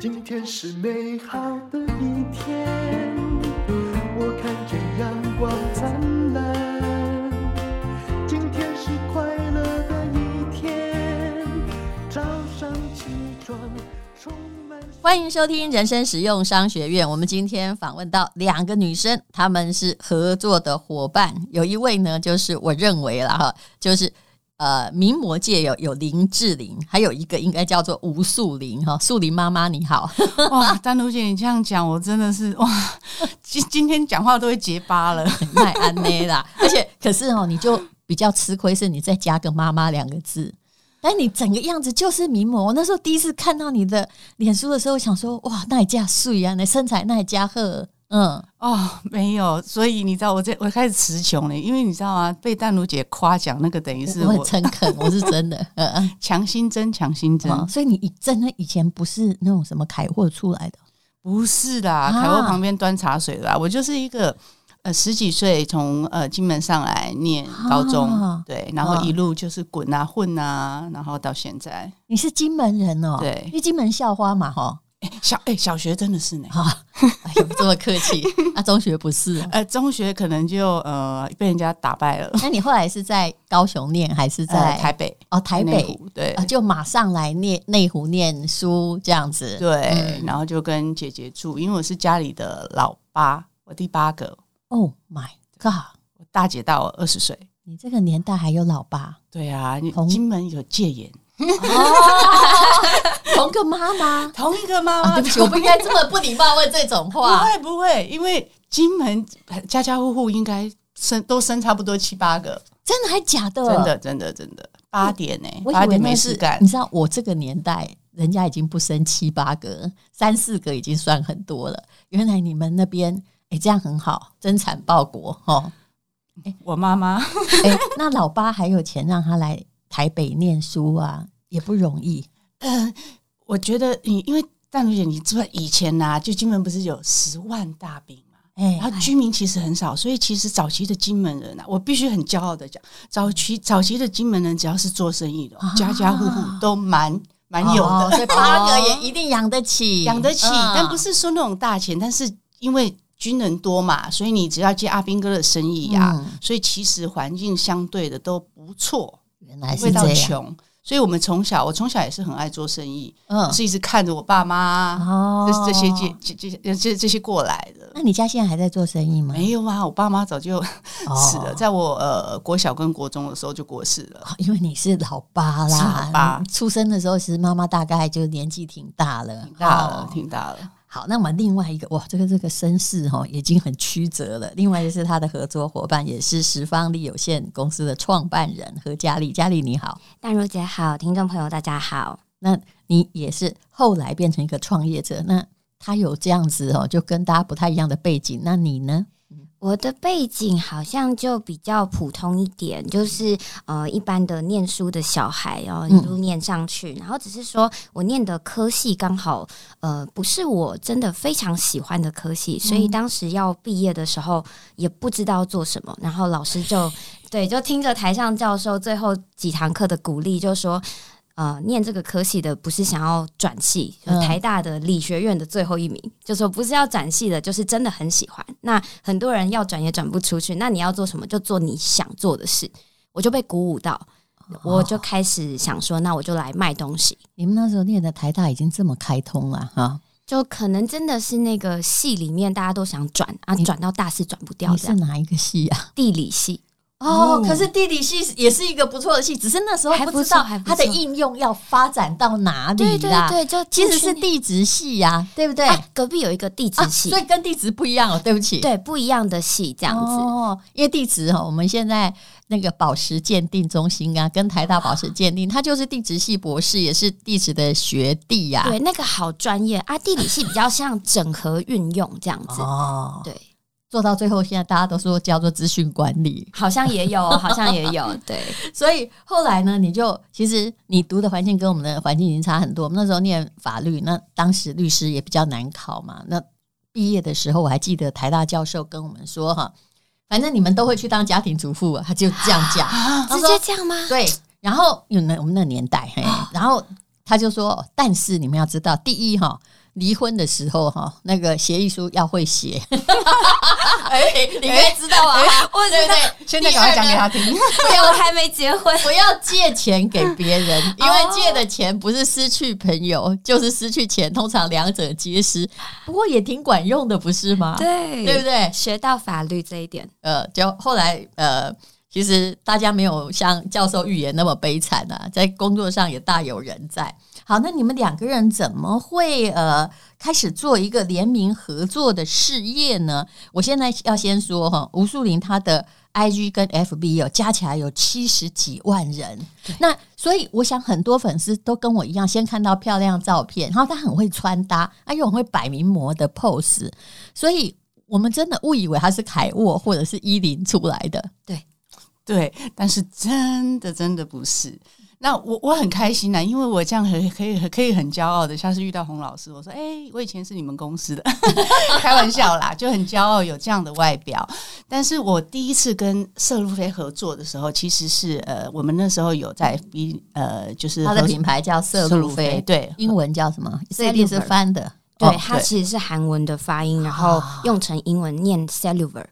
今天是美好的一天，我看见阳光灿烂。今天是快乐的一天，早上起床充满。欢迎收听人生实用商学院。我们今天访问到两个女生，她们是合作的伙伴。有一位呢，就是我认为了哈，就是。呃，名模界有有林志玲，还有一个应该叫做吴素玲哈。素玲妈妈你好，哇，丹如姐你这样讲，我真的是哇，今今天讲话都会结巴了，太安内啦。而且可是哦，你就比较吃亏，是你再加个妈妈两个字，但你整个样子就是名模。我那时候第一次看到你的脸书的时候，想说哇，那也加水啊，那身材那也加贺。嗯哦，没有，所以你知道我这我开始词穷了，因为你知道吗？被淡如姐夸奖，那个等于是我，诚恳，我是真的，嗯，强心针，强心针、哦。所以你真的以前不是那种什么凯货出来的，不是啦，凯货旁边端茶水的啦。我就是一个呃十几岁从呃金门上来念高中，啊、对，然后一路就是滚啊混啊，然后到现在。你是金门人哦？对，因为金门校花嘛，哈。小哎、欸，小学真的是呢，哈、哎，有这么客气？那、啊、中学不是？呃，中学可能就呃被人家打败了。那你后来是在高雄念，还是在、呃、台北？哦，台北对、啊，就马上来念内湖念书这样子。对、嗯，然后就跟姐姐住，因为我是家里的老八，我第八个。Oh my god！我大姐大我二十岁。你这个年代还有老八？对啊，你金门有戒严。哦，同个妈妈，同一个妈妈、啊。对不起，我不应该这么不礼貌问这种话。不会不会，因为金门家家户户应该生都生差不多七八个。真的还假的？真的真的真的八点呢、欸？八点没事干。你知道我这个年代，人家已经不生七八个，三四个已经算很多了。原来你们那边哎、欸，这样很好，增产报国哦。哎，我妈妈 哎，那老八还有钱让他来。台北念书啊，也不容易。呃，我觉得你因为淡如姐，你知道以前呐、啊，就金门不是有十万大兵嘛？哎，然后居民其实很少，所以其实早期的金门人啊，我必须很骄傲的讲，早期早期的金门人只要是做生意的，啊、家家户户都蛮蛮有的，哦、所以 八个也一定养得起，养得起、嗯。但不是说那种大钱，但是因为军人多嘛，所以你只要接阿兵哥的生意呀、啊嗯，所以其实环境相对的都不错。原来是这样，所以我们从小，我从小也是很爱做生意，嗯，是一直看着我爸妈哦，这这些这这这这些过来的。那你家现在还在做生意吗？没有啊，我爸妈早就死了，在我呃国小跟国中的时候就过世了。因为你是老八啦，老八出生的时候，其实妈妈大概就年纪挺大了，挺大了，挺大了。好，那么另外一个哇，这个这个身世哈已经很曲折了。另外就是他的合作伙伴，也是十方力有限公司的创办人何嘉丽。嘉丽你好，淡如姐好，听众朋友大家好。那你也是后来变成一个创业者，那他有这样子哦，就跟大家不太一样的背景。那你呢？我的背景好像就比较普通一点，就是呃一般的念书的小孩，然后一路念上去，然后只是说我念的科系刚好呃不是我真的非常喜欢的科系，所以当时要毕业的时候也不知道做什么，然后老师就对，就听着台上教授最后几堂课的鼓励，就说。呃，念这个科系的不是想要转系，就台大的理学院的最后一名，嗯、就说不是要转系的，就是真的很喜欢。那很多人要转也转不出去，那你要做什么？就做你想做的事。我就被鼓舞到，哦、我就开始想说，那我就来卖东西。你们那时候念的台大已经这么开通了哈，就可能真的是那个系里面大家都想转啊，转到大四转不掉。你是哪一个系啊？地理系。哦，可是地理系也是一个不错的系，只是那时候不知道它的应用要发展到哪里啦。对对对，就其实是地质系呀、啊，对不对、啊？隔壁有一个地质系、啊，所以跟地质不一样哦。对不起，对，不一样的系这样子。哦，因为地质哈，我们现在那个宝石鉴定中心啊，跟台大宝石鉴定，他就是地质系博士，也是地质的学弟呀、啊。对，那个好专业啊，地理系比较像整合运用这样子。哦，对。做到最后，现在大家都说叫做资讯管理，好像也有，好像也有，对。所以后来呢，你就其实你读的环境跟我们的环境已经差很多。我们那时候念法律，那当时律师也比较难考嘛。那毕业的时候，我还记得台大教授跟我们说哈，反正你们都会去当家庭主妇，他就这样讲，啊，直接这样吗？对。然后有那我们那年代，嘿，然后他就说，但是你们要知道，第一哈。离婚的时候哈，那个协议书要会写。哎，你应该知道啊，我知道。现在赶快讲给他听。对，我还没结婚，不要借钱给别人，因为借的钱不是失去朋友，就是失去钱，通常两者皆失。不过也挺管用的，不是吗？对，对不对？学到法律这一点，呃，就后来呃。其实大家没有像教授预言那么悲惨啊，在工作上也大有人在。好，那你们两个人怎么会呃开始做一个联名合作的事业呢？我现在要先说哈，吴素林他的 IG 跟 FB 有加起来有七十几万人，那所以我想很多粉丝都跟我一样，先看到漂亮照片，然后他很会穿搭，而且很会摆名模的 pose，所以我们真的误以为他是凯沃或者是伊林出来的，对。对，但是真的真的不是。那我我很开心呐，因为我这样很可以可以很骄傲的，下次遇到洪老师，我说：“哎，我以前是你们公司的。”开玩笑啦，就很骄傲有这样的外表。但是我第一次跟色路飞合作的时候，其实是呃，我们那时候有在 B 呃，就是他的品牌叫色路飞，对，英文叫什么？这一定是翻的，对，它其实是韩文的发音，然后用成英文念 cellular。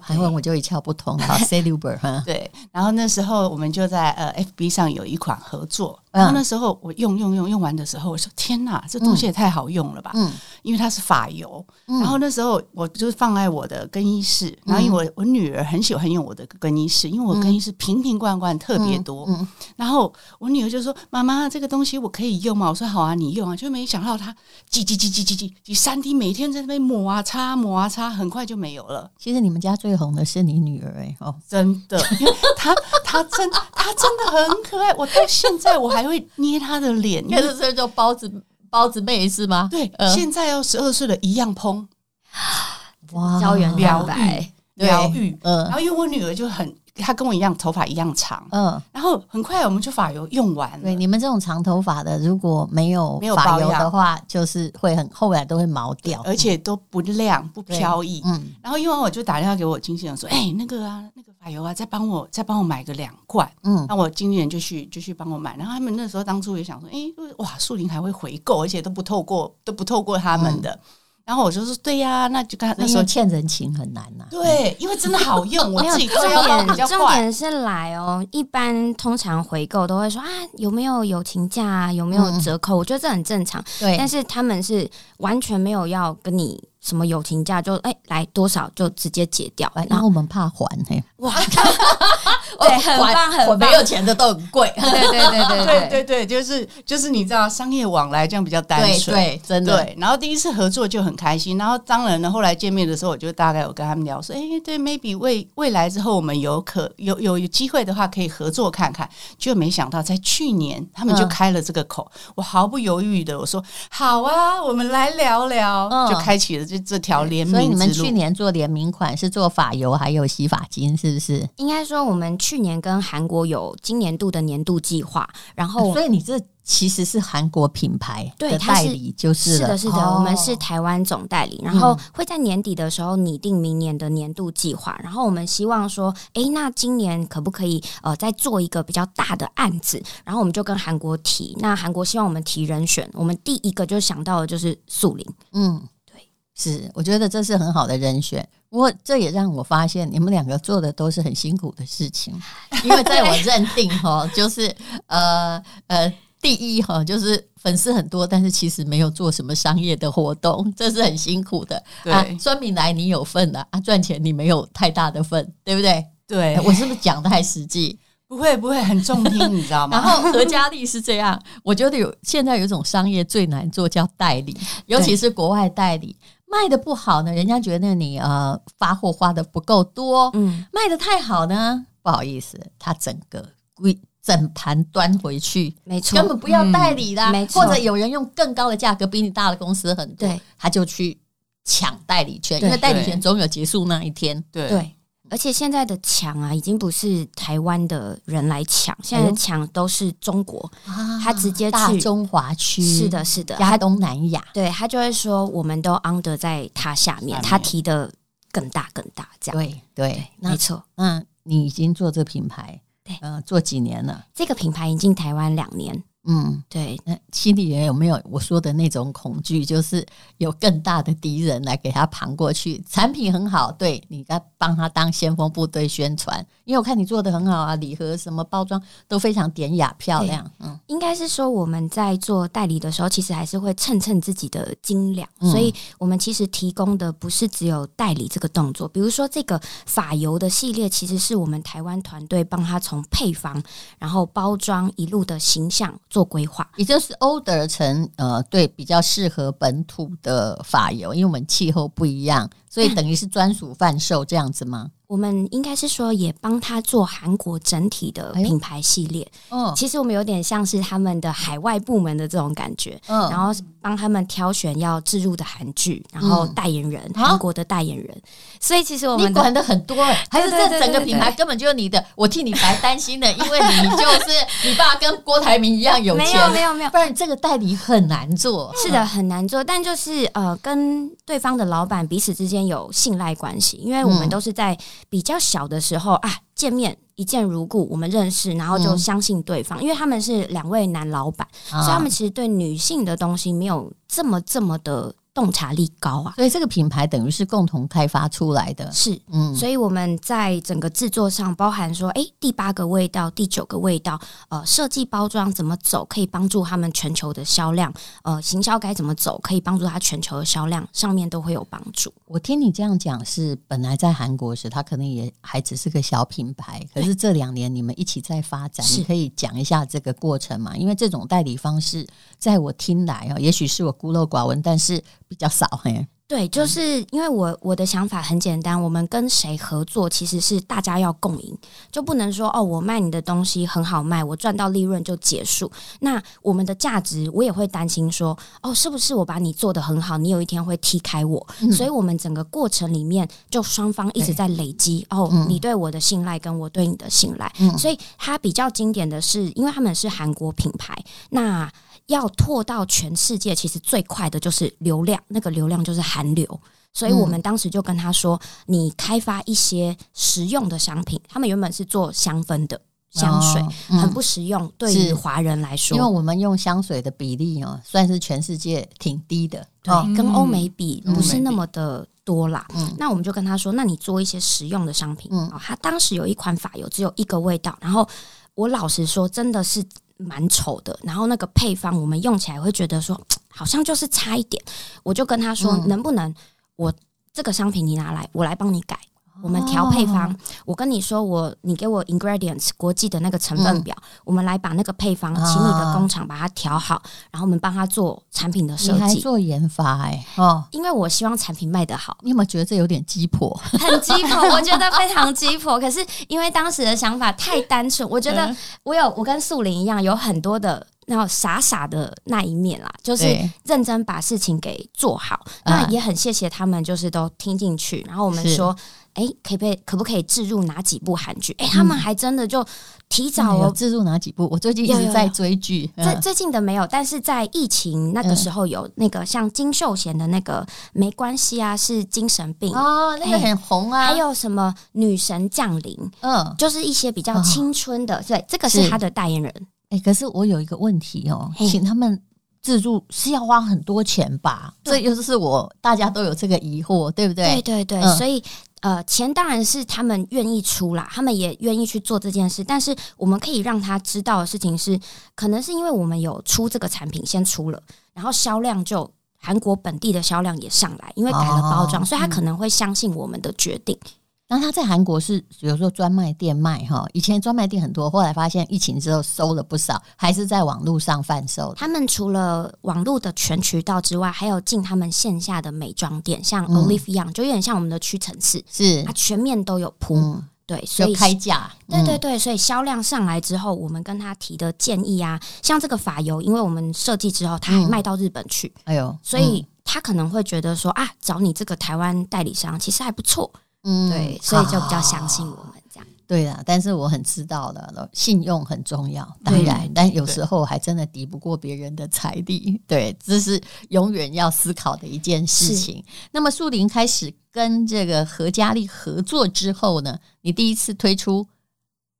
韩文我就一窍不通，好，Cellular 哈，对。然后那时候我们就在呃 FB 上有一款合作，然后那时候我用用用用完的时候，我说天哪，这东西也太好用了吧！嗯，因为它是发油。然后那时候我就是放在我的更衣室，然后因为我我女儿很喜欢用我的更衣室，因为我更衣室瓶瓶罐罐特别多。然后我女儿就说：“妈妈，这个东西我可以用吗？”我说：“好啊，你用啊。”就没想到它叽叽叽叽叽叽叽三滴每天在那边抹啊擦抹啊擦，很快就没有了。其实你们家最红的是你女儿哎哦，真的，因为她她真她真的很可爱，我到现在我还会捏她的脸。那是这叫包子包子妹是吗？对，现在要十二岁了，一样碰。哇，胶原蛋白疗愈，嗯，然后因为我女儿就很。他跟我一样，头发一样长，嗯，然后很快我们就发油用完了。对，你们这种长头发的，如果没有没有发油的话，就是会很后来都会毛掉，而且都不亮不飘逸。嗯，然后用完我就打电话给我经纪人说：“哎、欸，那个啊，那个发油啊，再帮我再帮我买个两罐。”嗯，那我经纪人就去就去帮我买。然后他们那时候当初也想说：“哎、欸，哇，树林还会回购，而且都不透过都不透过他们的。嗯”然后我就说对呀，那就刚那时候欠人情很难呐。对，因为真的好用，我自己重点重点是来哦。一般通常回购都会说啊，有没有友情价啊，有没有折扣？我觉得这很正常。对，但是他们是完全没有要跟你什么友情价，就哎来多少就直接结掉。然后我们怕还嘿，哇，对，很棒很棒，没有钱的都很贵。对对对对对对对，就是就是你知道商业往来这样比较单纯，对，真的。对，然后第一次合作就很。很开心，然后当然呢，后来见面的时候，我就大概有跟他们聊说，哎，对，maybe 未未来之后，我们有可有有有机会的话，可以合作看看。就没想到在去年，他们就开了这个口，嗯、我毫不犹豫的我说好啊，我们来聊聊，嗯、就开启了这这条联名。所以你们去年做联名款是做发油还有洗发精，是不是？应该说我们去年跟韩国有今年度的年度计划，然后、啊、所以你这。其实是韩国品牌的代理，就是是的，是的，我们是台湾总代理，然后会在年底的时候拟定明年的年度计划，然后我们希望说，哎，那今年可不可以呃再做一个比较大的案子？然后我们就跟韩国提，那韩国希望我们提人选，我们第一个就想到的就是素林，嗯，对，是，我觉得这是很好的人选。不过这也让我发现，你们两个做的都是很辛苦的事情，因为在我认定哈，就是呃呃。呃第一哈，就是粉丝很多，但是其实没有做什么商业的活动，这是很辛苦的。对啊，酸民来你有份的啊，赚钱你没有太大的份，对不对？对，我是不是讲的太实际？不会不会，很中听，你知道吗？然后何嘉丽是这样，我觉得有现在有一种商业最难做，叫代理，尤其是国外代理卖的不好呢，人家觉得你呃发货花的不够多，嗯，卖的太好呢，不好意思，他整个归。整盘端回去，没错，根本不要代理啦，嗯、没错，或者有人用更高的价格比你大的公司很多，对，他就去抢代理权，因为代理权总有结束那一天。对，对，而且现在的抢啊，已经不是台湾的人来抢，现在的抢都是中国，啊、他直接去大中华区，是的，是的，亚东南亚，对，他就会说，我们都 under 在他下面，他提的更大更大，这样，对对，没错，嗯，你已经做这品牌。对，呃，做几年了？这个品牌已经台湾两年。嗯，对。那心里人有没有我说的那种恐惧，就是有更大的敌人来给他扛过去？产品很好，对，你该帮他当先锋部队宣传，因为我看你做的很好啊，礼盒什么包装都非常典雅漂亮。嗯，应该是说我们在做代理的时候，其实还是会称称自己的斤两，嗯、所以我们其实提供的不是只有代理这个动作，比如说这个法油的系列，其实是我们台湾团队帮他从配方，然后包装一路的形象做规划，也就是 order 成呃，对，比较适合本土的法油，因为我们气候不一样，所以等于是专属贩售这样子吗？我们应该是说，也帮他做韩国整体的品牌系列。嗯、哎，其实我们有点像是他们的海外部门的这种感觉。嗯，然后帮他们挑选要置入的韩剧，然后代言人韩、嗯、国的代言人。所以其实我们你管的很多，还是这整个品牌根本就是你的。我替你白担心的，因为你就是你爸跟郭台铭一样有钱。没有没有没有，不然这个代理很难做。是的，很难做。但就是呃，跟对方的老板彼此之间有信赖关系，因为我们都是在。比较小的时候啊，见面一见如故，我们认识，然后就相信对方，嗯、因为他们是两位男老板，啊、所以他们其实对女性的东西没有这么这么的。洞察力高啊，所以这个品牌等于是共同开发出来的。是，嗯，所以我们在整个制作上，包含说，哎，第八个味道、第九个味道，呃，设计包装怎么走，可以帮助他们全球的销量，呃，行销该怎么走，可以帮助他全球的销量，上面都会有帮助。我听你这样讲，是本来在韩国时，他可能也还只是个小品牌，可是这两年你们一起在发展，你可以讲一下这个过程嘛？因为这种代理方式，在我听来啊，也许是我孤陋寡闻，但是。比较少嘿，对，就是因为我我的想法很简单，我们跟谁合作，其实是大家要共赢，就不能说哦，我卖你的东西很好卖，我赚到利润就结束。那我们的价值，我也会担心说，哦，是不是我把你做得很好，你有一天会踢开我？嗯、所以，我们整个过程里面，就双方一直在累积哦，你对我的信赖，跟我对你的信赖。嗯、所以，它比较经典的是，因为他们是韩国品牌，那。要拓到全世界，其实最快的就是流量，那个流量就是韩流。所以我们当时就跟他说：“你开发一些实用的商品。”他们原本是做香氛的香水，很不实用，对于华人来说，因为我们用香水的比例哦，算是全世界挺低的，对，跟欧美比不是那么的多啦。那我们就跟他说：“那你做一些实用的商品。”嗯，他当时有一款发油，只有一个味道。然后我老实说，真的是。蛮丑的，然后那个配方我们用起来会觉得说，好像就是差一点。我就跟他说，嗯、能不能我这个商品你拿来，我来帮你改。我们调配方，哦、我跟你说，我你给我 ingredients 国际的那个成分表，嗯、我们来把那个配方，请你的工厂把它调好，哦、然后我们帮他做产品的设计，做研发哎、欸、哦，因为我希望产品卖得好。你有没有觉得这有点鸡婆？很鸡婆，我觉得非常鸡婆。可是因为当时的想法太单纯，我觉得我有我跟素玲一样，有很多的。然后傻傻的那一面啦，就是认真把事情给做好。那也很谢谢他们，就是都听进去。然后我们说，哎是，可不可以可不可以置入哪几部韩剧？哎，他们还真的就提早哦，置入哪几部？我最近一直在追剧，最最近的没有，但是在疫情那个时候有那个像金秀贤的那个没关系啊，是精神病哦，那个很红啊。还有什么女神降临？嗯，就是一些比较青春的，对，这个是他的代言人。哎、欸，可是我有一个问题哦，请他们自助是要花很多钱吧？这又是我大家都有这个疑惑，对不对？对对对，嗯、所以呃，钱当然是他们愿意出啦，他们也愿意去做这件事。但是我们可以让他知道的事情是，可能是因为我们有出这个产品先出了，然后销量就韩国本地的销量也上来，因为改了包装，哦、所以他可能会相信我们的决定。那他在韩国是有时候专卖店卖哈，以前专卖店很多，后来发现疫情之后收了不少，还是在网络上贩售。他们除了网络的全渠道之外，还有进他们线下的美妆店，像 Olive Young，、嗯、就有点像我们的屈臣氏，是它全面都有铺。嗯、对，所以开价。对对对，所以销量上来之后，我们跟他提的建议啊，像这个发油，因为我们设计之后，他还卖到日本去。哎呦、嗯，所以他可能会觉得说啊，找你这个台湾代理商其实还不错。嗯，对，所以就比较相信我们这样。对啦，但是我很知道的，信用很重要，当然，但有时候还真的敌不过别人的财力。对，这是永远要思考的一件事情。那么，树林开始跟这个何嘉丽合作之后呢，你第一次推出，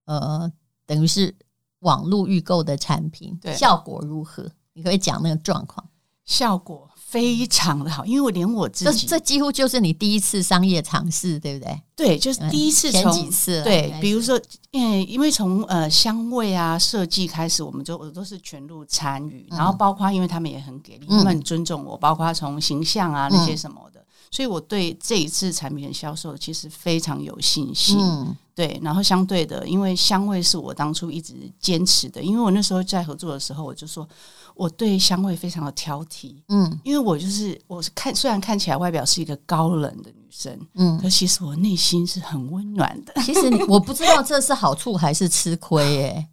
呃，等于是网络预购的产品，对效果如何？你可以讲那个状况，效果非常的好，因为我连我自己，这这几乎就是你第一次商业尝试，对不对？对，就是第一次从，前几次，对，比如说，因为因为从呃香味啊设计开始，我们就我都是全部参与，嗯、然后包括因为他们也很给力，他们很尊重我，包括从形象啊那些什么的。嗯所以我对这一次产品的销售其实非常有信心，嗯、对。然后相对的，因为香味是我当初一直坚持的，因为我那时候在合作的时候，我就说我对香味非常的挑剔，嗯，因为我就是我是看虽然看起来外表是一个高冷的女生，嗯，可其实我内心是很温暖的。其实你我不知道这是好处还是吃亏耶。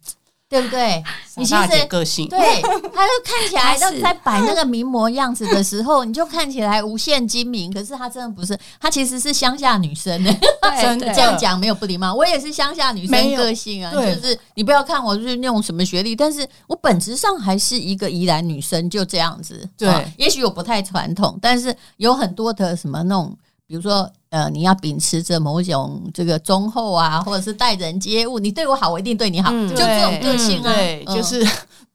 对不对？你其实个性对，他就看起来就在摆那个名模样子的时候，你就看起来无限精明。可是他真的不是，他其实是乡下女生 呢。真的这样讲没有不礼貌，我也是乡下女生个性啊。就是你不要看我是那种什么学历，但是我本质上还是一个宜兰女生，就这样子。对，也许我不太传统，但是有很多的什么那种，比如说。呃，你要秉持着某种这个忠厚啊，或者是待人接物，你对我好，我一定对你好，嗯、就这种个性啊，对，嗯、就是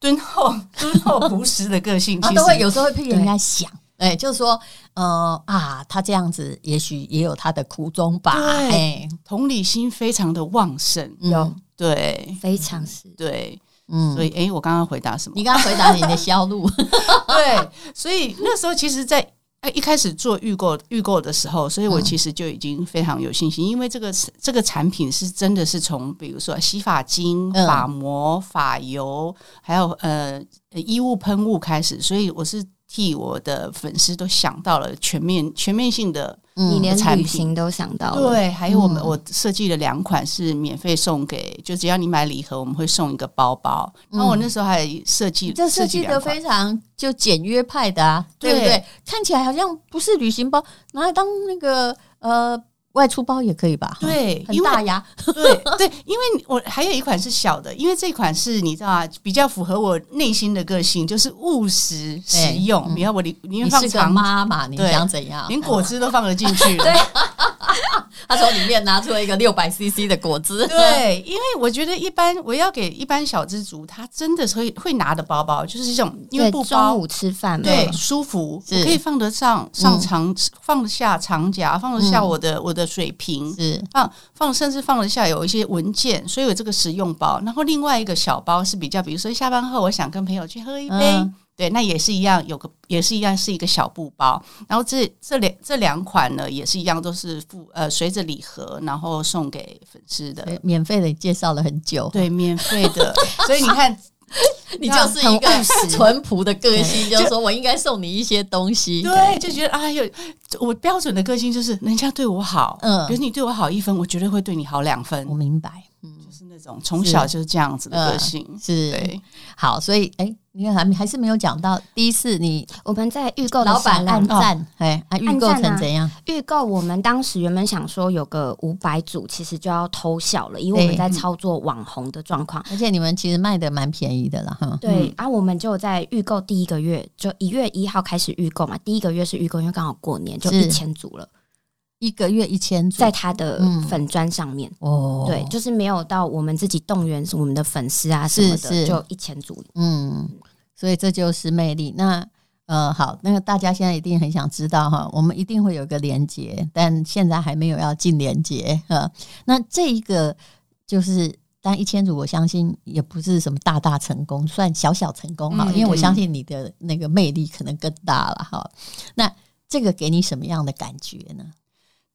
敦厚、敦厚朴实的个性，其实都会有时候会替人家想，哎对，就是说，呃啊，他这样子也许也有他的苦衷吧，诶同理心非常的旺盛，有、嗯、对，非常是对，嗯，所以哎，我刚刚回答什么？你刚刚回答你的销路，对，所以那时候其实，在。一开始做预购预购的时候，所以我其实就已经非常有信心，因为这个这个产品是真的是从比如说洗发精、发膜、发油，还有呃衣物喷雾开始，所以我是。替我的粉丝都想到了全面全面性的，你连旅行都想到了。对，还有我们我设计了两款是免费送给，就只要你买礼盒，我们会送一个包包。然后我那时候还设计，这设计的非常就简约派的啊，对不对？看起来好像不是旅行包，拿来当那个呃。外出包也可以吧？对，很大呀。对对，因为我还有一款是小的，因为这款是你知道啊，比较符合我内心的个性，就是务实实用。你看我里里面放长妈妈，你想怎样？连果汁都放得进去。对，他从里面拿出了一个六百 CC 的果汁。对，因为我觉得一般我要给一般小资族，他真的是会会拿的包包，就是这种因为不包中午吃饭对舒服，我可以放得上上长，放得下长夹，放得下我的我的。水瓶是放放，甚至放得下有一些文件，所以有这个实用包。然后另外一个小包是比较，比如说下班后我想跟朋友去喝一杯，嗯、对，那也是一样，有个也是一样是一个小布包。然后这这两这两款呢，也是一样，都是附呃随着礼盒，然后送给粉丝的，免费的。介绍了很久，对，免费的。所以你看。你就是一个 淳朴的个性，就是说我应该送你一些东西，对，就觉得哎呦，我标准的个性就是人家对我好，嗯，比如你对我好一分，我绝对会对你好两分。我明白，嗯，就是那种从小就是这样子的个性，是，对，好，所以哎。你看还还是没有讲到第一次你我们在预购老板按赞，哎，预购成怎样？预购我们当时原本想说有个五百组，其实就要偷笑了，因为我们在操作网红的状况，而且你们其实卖的蛮便宜的了哈。对，然后我们就在预购第一个月，就一月一号开始预购嘛，第一个月是预购，因为刚好过年，就一千组了。一个月一千组，在他的粉砖上面、嗯、哦，对，就是没有到我们自己动员我们的粉丝啊什么的，是是就一千组，嗯，所以这就是魅力。那呃，好，那个大家现在一定很想知道哈，我们一定会有一个连接，但现在还没有要进连接哈。那这一个就是但一千组，我相信也不是什么大大成功，算小小成功哈，嗯、因为我相信你的那个魅力可能更大了哈。那这个给你什么样的感觉呢？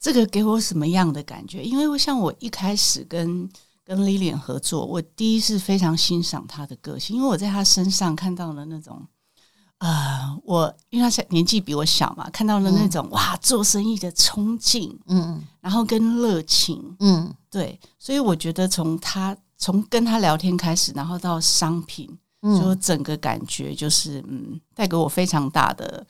这个给我什么样的感觉？因为我像我一开始跟跟 Lilian 合作，我第一是非常欣赏她的个性，因为我在她身上看到了那种啊、呃，我因为她年纪比我小嘛，看到了那种、嗯、哇做生意的冲劲，嗯，然后跟热情，嗯，对，所以我觉得从她从跟她聊天开始，然后到商品，嗯，就整个感觉就是嗯，带给我非常大的。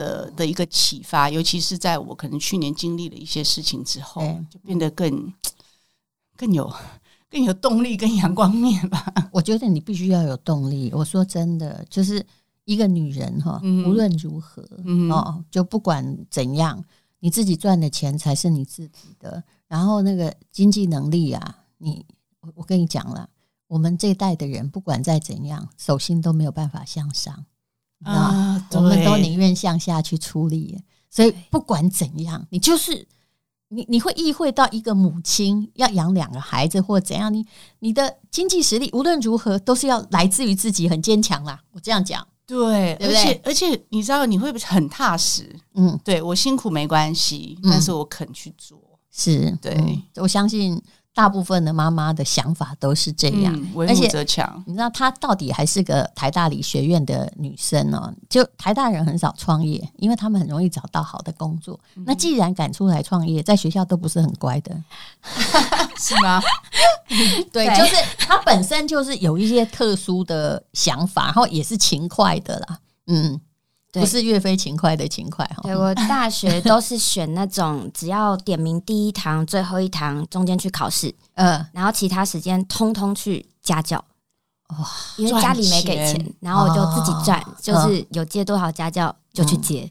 的的一个启发，尤其是在我可能去年经历了一些事情之后，欸、就变得更 更有 更有动力跟阳光面吧。我觉得你必须要有动力。我说真的，就是一个女人哈，嗯、无论如何、嗯、哦，就不管怎样，你自己赚的钱才是你自己的。然后那个经济能力啊，你我我跟你讲了，我们这一代的人不管再怎样，手心都没有办法向上。啊，我们都宁愿向下去出力。所以不管怎样，你就是你，你会意会到一个母亲要养两个孩子或怎样，你你的经济实力无论如何都是要来自于自己，很坚强啦。我这样讲，对，对不对？而且而且你知道你会不会很踏实？嗯，对我辛苦没关系，但是我肯去做，嗯、是对、嗯，我相信。大部分的妈妈的想法都是这样，嗯、为母则强。你知道她到底还是个台大理学院的女生哦。就台大人很少创业，因为他们很容易找到好的工作。嗯、那既然敢出来创业，在学校都不是很乖的，是吗？对，就是她本身就是有一些特殊的想法，然后也是勤快的啦。嗯。不是岳飞勤快的勤快哈，对，我大学都是选那种只要点名第一堂、最后一堂中间去考试，嗯，然后其他时间通通去家教，哇，因为家里没给钱，然后我就自己赚，就是有借多少家教就去接。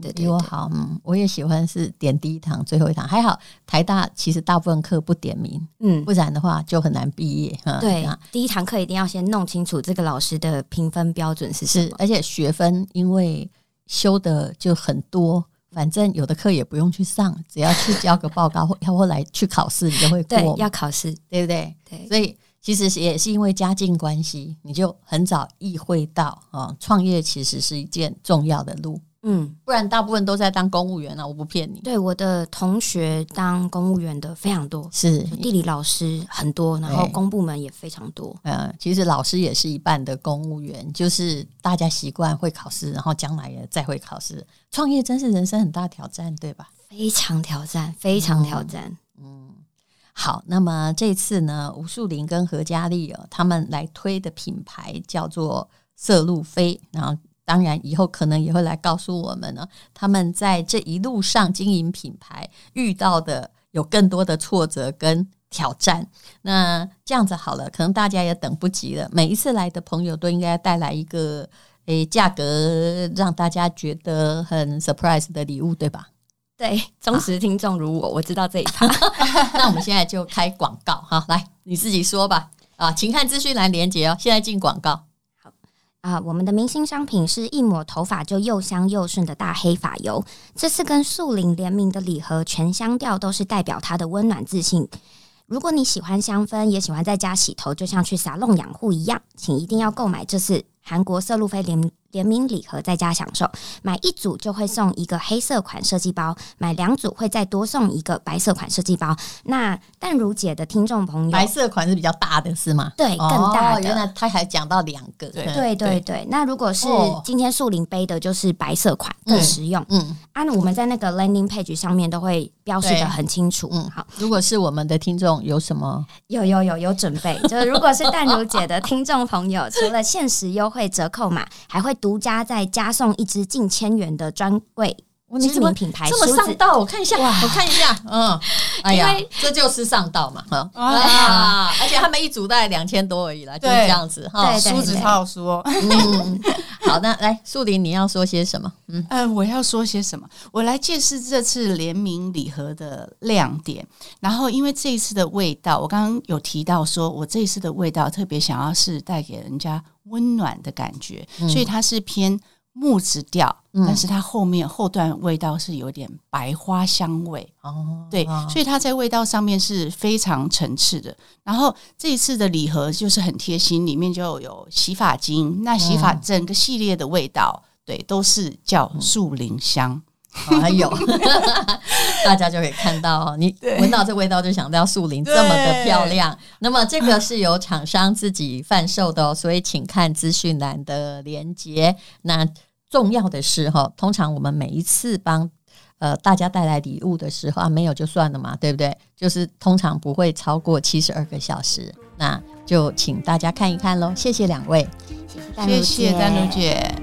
对，比我好，嗯，我也喜欢是点第一堂、最后一堂，还好台大其实大部分课不点名，嗯，不然的话就很难毕业。对，第一堂课一定要先弄清楚这个老师的评分标准是什么，是，而且学分因为修的就很多，反正有的课也不用去上，只要去交个报告 或要后来去考试，你就会过。对，要考试，对不对？对，所以其实也是因为家境关系，你就很早意会到啊，创业其实是一件重要的路。嗯，不然大部分都在当公务员啊，我不骗你。对，我的同学当公务员的非常多，是地理老师很多，然后公部门也非常多。嗯，其实老师也是一半的公务员，就是大家习惯会考试，然后将来也再会考试。创业真是人生很大挑战，对吧？非常挑战，非常挑战。嗯，嗯，好，那么这次呢，吴树林跟何嘉丽哦，他们来推的品牌叫做色路飞，然后。当然，以后可能也会来告诉我们呢，他们在这一路上经营品牌遇到的有更多的挫折跟挑战。那这样子好了，可能大家也等不及了。每一次来的朋友都应该带来一个诶价格让大家觉得很 surprise 的礼物，对吧？对，忠实听众如我，我知道这一趴。那我们现在就开广告哈，来你自己说吧。啊，请看资讯栏连接哦。现在进广告。啊，我们的明星商品是一抹头发就又香又顺的大黑发油。这次跟素林联名的礼盒，全香调都是代表它的温暖自信。如果你喜欢香氛，也喜欢在家洗头，就像去沙龙养护一样，请一定要购买这次韩国色路飞联联名礼盒，在家享受。买一组就会送一个黑色款设计包，买两组会再多送一个白色款设计包。那淡如姐的听众朋友，白色款是比较大的，是吗？对，更大的。哦、原来他还讲到两个。对对对对。那如果是今天树林背的，就是白色款，更实用。嗯。嗯啊，我们在那个 landing page 上面都会标示的很清楚。嗯，好。如果是我们的听众，有什么？有有有有准备。就是如果是淡如姐的听众朋友，除了限时优惠折扣码，还会独家再加送一支近千元的专柜。知名品牌，这么上道，我看一下，我看一下，嗯，哎呀，这就是上道嘛，哈啊！而且他们一组大概两千多而已啦，就是这样子哈。梳子超好梳，嗯，好，那来树林，你要说些什么？嗯，呃，我要说些什么？我来介绍这次联名礼盒的亮点。然后，因为这一次的味道，我刚刚有提到，说我这一次的味道特别想要是带给人家温暖的感觉，所以它是偏。木质调，但是它后面后段味道是有点白花香味哦，对，所以它在味道上面是非常层次的。然后这一次的礼盒就是很贴心，里面就有洗发精，那洗发整个系列的味道，对，都是叫树林香。还有，大家就可以看到哦，你闻到这味道就想到树林这么的漂亮。那么这个是由厂商自己贩售的哦，所以请看资讯栏的连接。那重要的是哈，通常我们每一次帮呃大家带来礼物的时候啊，没有就算了嘛，对不对？就是通常不会超过七十二个小时，那就请大家看一看喽。谢谢两位，谢谢丹如姐。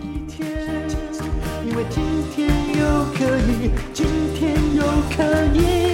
因为今天又可以，今天又可以。